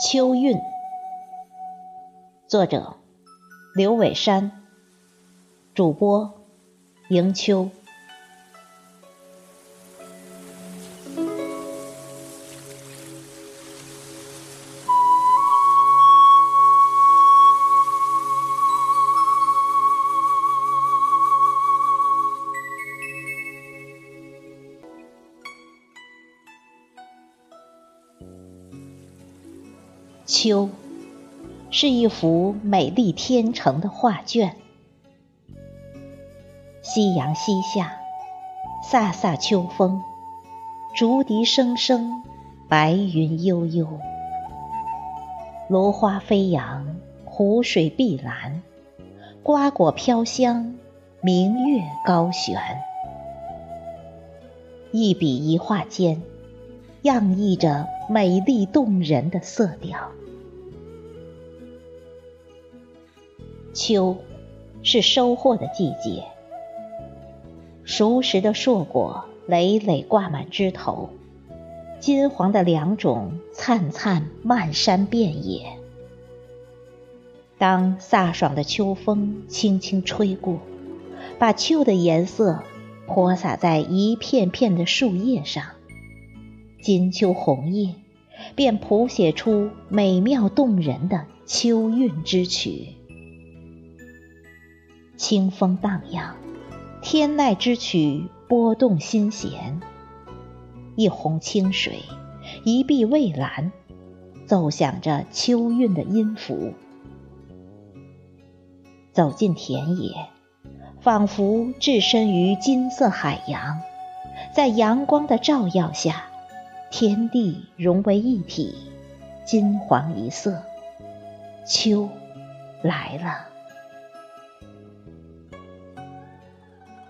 秋韵，作者刘伟山，主播迎秋。秋，是一幅美丽天成的画卷。夕阳西下，飒飒秋风，竹笛声声，白云悠悠。芦花飞扬，湖水碧蓝，瓜果飘香，明月高悬。一笔一画间，洋溢着美丽动人的色调。秋，是收获的季节。熟识的硕果累累挂满枝头，金黄的良种灿灿漫山遍野。当飒爽的秋风轻轻吹过，把秋的颜色泼洒在一片片的树叶上，金秋红叶便谱写出美妙动人的秋韵之曲。清风荡漾，天籁之曲拨动心弦。一泓清水，一碧蔚蓝，奏响着秋韵的音符。走进田野，仿佛置身于金色海洋，在阳光的照耀下，天地融为一体，金黄一色。秋来了。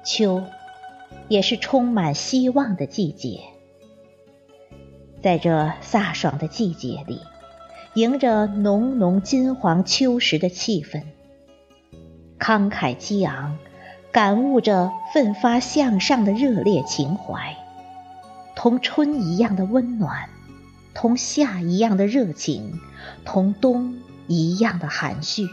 秋，也是充满希望的季节。在这飒爽的季节里，迎着浓浓金黄秋实的气氛，慷慨激昂，感悟着奋发向上的热烈情怀，同春一样的温暖，同夏一样的热情，同冬一样的含蓄。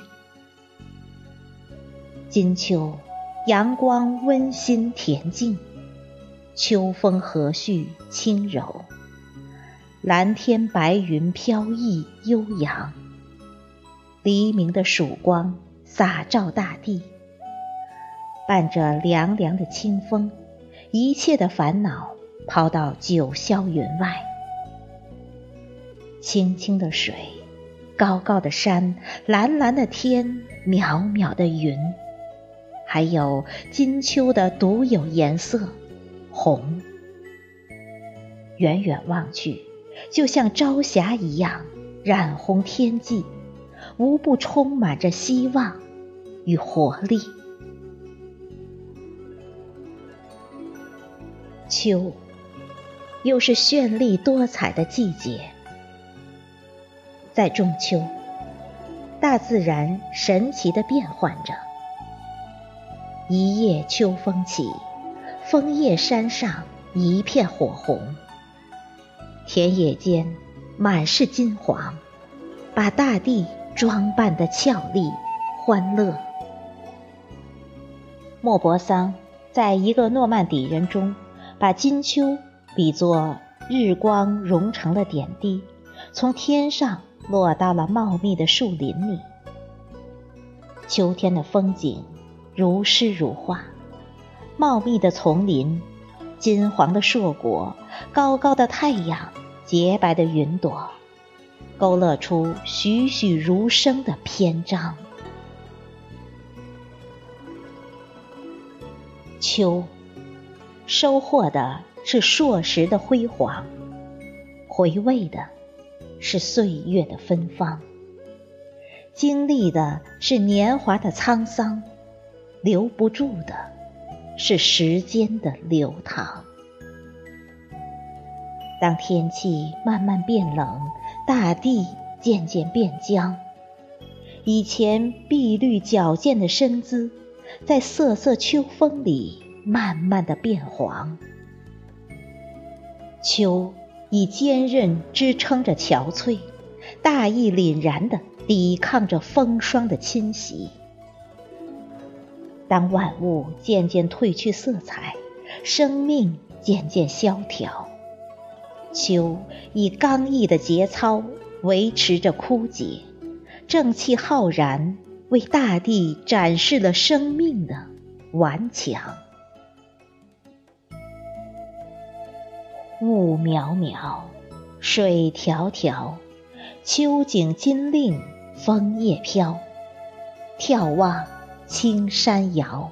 金秋。阳光温馨恬静，秋风和煦轻柔，蓝天白云飘逸悠扬，黎明的曙光洒照大地，伴着凉凉的清风，一切的烦恼抛到九霄云外。清清的水，高高的山，蓝蓝的天，渺渺的云。还有金秋的独有颜色，红。远远望去，就像朝霞一样染红天际，无不充满着希望与活力。秋，又是绚丽多彩的季节。在中秋，大自然神奇的变换着。一夜秋风起，枫叶山上一片火红，田野间满是金黄，把大地装扮得俏丽欢乐。莫泊桑在一个诺曼底人中，把金秋比作日光融成了点滴，从天上落到了茂密的树林里。秋天的风景。如诗如画，茂密的丛林，金黄的硕果，高高的太阳，洁白的云朵，勾勒出栩栩如生的篇章。秋，收获的是硕实的辉煌，回味的是岁月的芬芳，经历的是年华的沧桑。留不住的是时间的流淌。当天气慢慢变冷，大地渐渐变僵，以前碧绿矫健的身姿，在瑟瑟秋风里慢慢的变黄。秋以坚韧支撑着憔悴，大义凛然地抵抗着风霜的侵袭。当万物渐渐褪去色彩，生命渐渐萧条，秋以刚毅的节操维持着枯竭，正气浩然，为大地展示了生命的顽强。雾渺渺，水迢迢，秋景金令，枫叶飘，眺望。青山遥，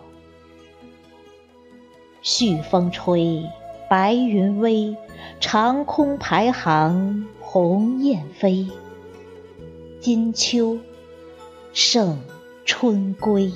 煦风吹，白云微，长空排行，鸿雁飞。金秋，胜春归。